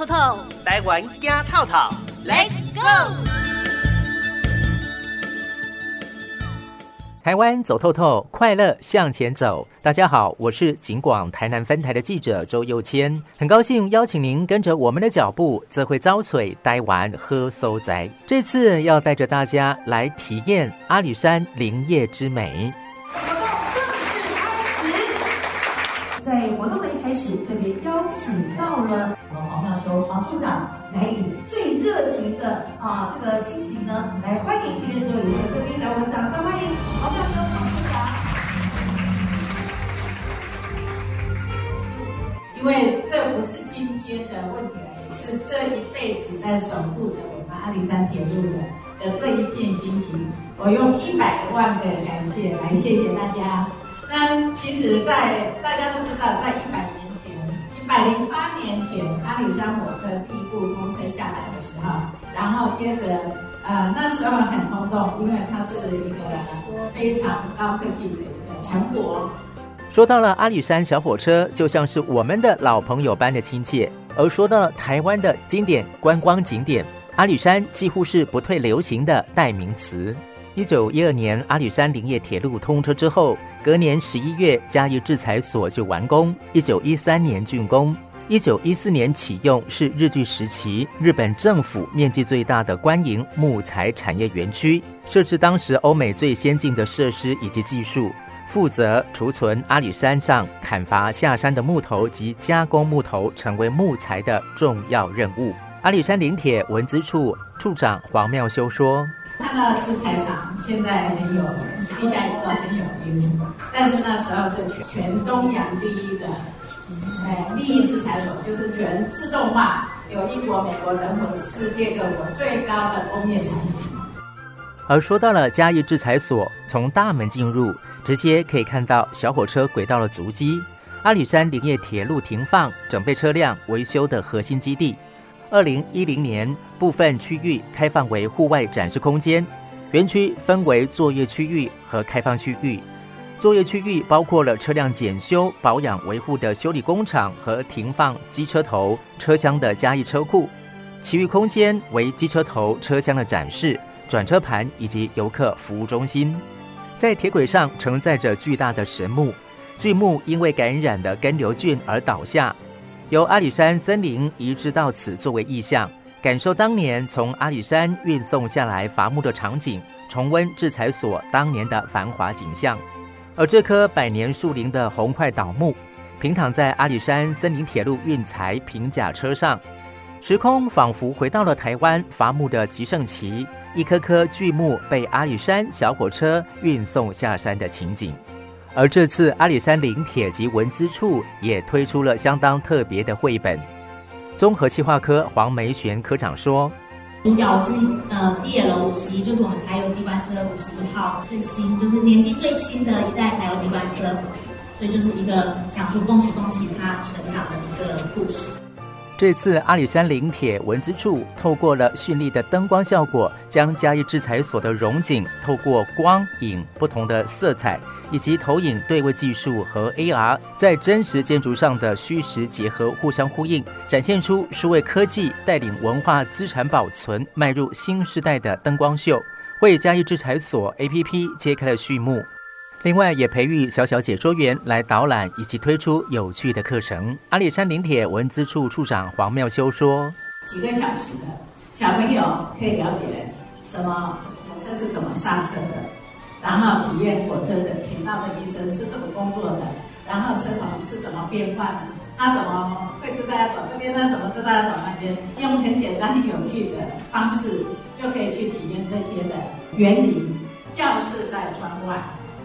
透透，台湾惊透透，Let's go！台湾走透透，快乐向前走。大家好，我是景广台南分台的记者周佑谦，很高兴邀请您跟着我们的脚步，则会遭水待玩喝收宅。这次要带着大家来体验阿里山林业之美。活动正式开始在活动的一开始，特别邀请到了我们黄妙修黄处长来以最热情的啊这个心情呢，来欢迎今天所有的贵宾，来我们掌声欢迎黄妙修黄处长。因为这不是今天的问题，是这一辈子在守护着我们阿里山铁路的的这一片心情。我用一百万个感谢来谢谢大家。那其实，在大家都知道，在一百，百零八年前，阿里山火车第一部通车下来的时候，然后接着，呃，那时候很轰动，因为它是一个非常高科技的一个成果。说到了阿里山小火车，就像是我们的老朋友般的亲切；而说到了台湾的经典观光景点，阿里山几乎是不退流行的代名词。一九一二年，阿里山林业铁路通车之后，隔年十一月，嘉义制裁所就完工。一九一三年竣工，一九一四年启用，是日据时期日本政府面积最大的官营木材产业园区，设置当时欧美最先进的设施以及技术，负责储存阿里山上砍伐下山的木头及加工木头成为木材的重要任务。阿里山林铁文资处处长黄妙修说。看到制材厂现在很有地下一段很有名，但是那时候是全全东洋第一的，哎，利益制裁所就是全自动化，有英国、美国等等世界各国最高的工业产品。而说到了嘉义制裁所，从大门进入，直接可以看到小火车轨道的足迹，阿里山林业铁路停放、整备车辆、维修的核心基地。二零一零年，部分区域开放为户外展示空间，园区分为作业区域和开放区域。作业区域包括了车辆检修、保养、维护的修理工厂和停放机车头、车厢的加一车库，其余空间为机车头、车厢的展示、转车盘以及游客服务中心。在铁轨上承载着巨大的神木，巨木因为感染的根瘤菌而倒下。由阿里山森林移植到此作为意象，感受当年从阿里山运送下来伐木的场景，重温制裁所当年的繁华景象。而这棵百年树林的红块倒木，平躺在阿里山森林铁路运材平甲车上，时空仿佛回到了台湾伐木的极盛期，一颗颗巨木被阿里山小火车运送下山的情景。而这次阿里山林铁及文资处也推出了相当特别的绘本。综合气化科黄梅璇科长说：“主角是呃 D L 五十一，就是我们柴油机关车五十一号最新，就是年纪最轻的一代柴油机关车，所以就是一个讲述恭喜恭喜他成长的一个故事。”这次阿里山林铁文资处透过了绚丽的灯光效果，将嘉义制裁所的荣景透过光影不同的色彩。以及投影对位技术和 AR 在真实建筑上的虚实结合，互相呼应，展现出数位科技带领文化资产保存迈入新时代的灯光秀，为嘉义制裁所 APP 揭开了序幕。另外，也培育小小解说员来导览，以及推出有趣的课程。阿里山林铁文资处处长黄妙修说：“几个小时的小朋友可以了解什么火车是怎么刹车的。”然后体验火车的铁道的医生是怎么工作的，然后车头是怎么变换的，他怎么会知道要走这边呢？怎么知道要走那边？用很简单、很有趣的方式就可以去体验这些的原理。教室在窗外，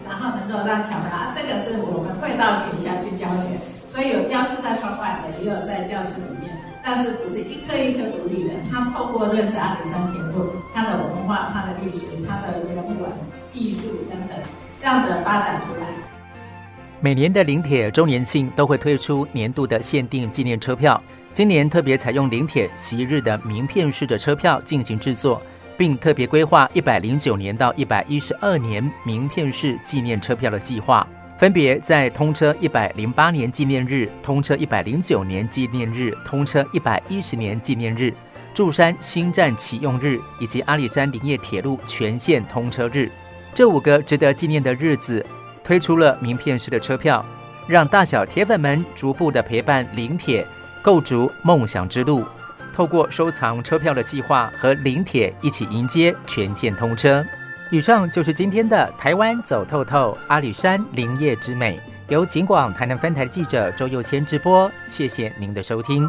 然后能够让小朋友啊，这个是我们会到学校去教学，所以有教室在窗外的，也有在教室里面。但是不是一颗一颗独立的？他透过认识阿里山铁路，它的文化、它的历史、它的人文、艺术等等，这样的发展出来。每年的临铁周年庆都会推出年度的限定纪念车票，今年特别采用临铁昔日的名片式的车票进行制作，并特别规划一百零九年到一百一十二年名片式纪念车票的计划。分别在通车一百零八年纪念日、通车一百零九年纪念日、通车一百一十年纪念日、柱山新站启用日以及阿里山林业铁路全线通车日这五个值得纪念的日子，推出了名片式的车票，让大小铁粉们逐步的陪伴林铁，构筑梦想之路。透过收藏车票的计划和临铁一起迎接全线通车。以上就是今天的台湾走透透阿里山林业之美，由景广台南分台记者周佑谦直播。谢谢您的收听。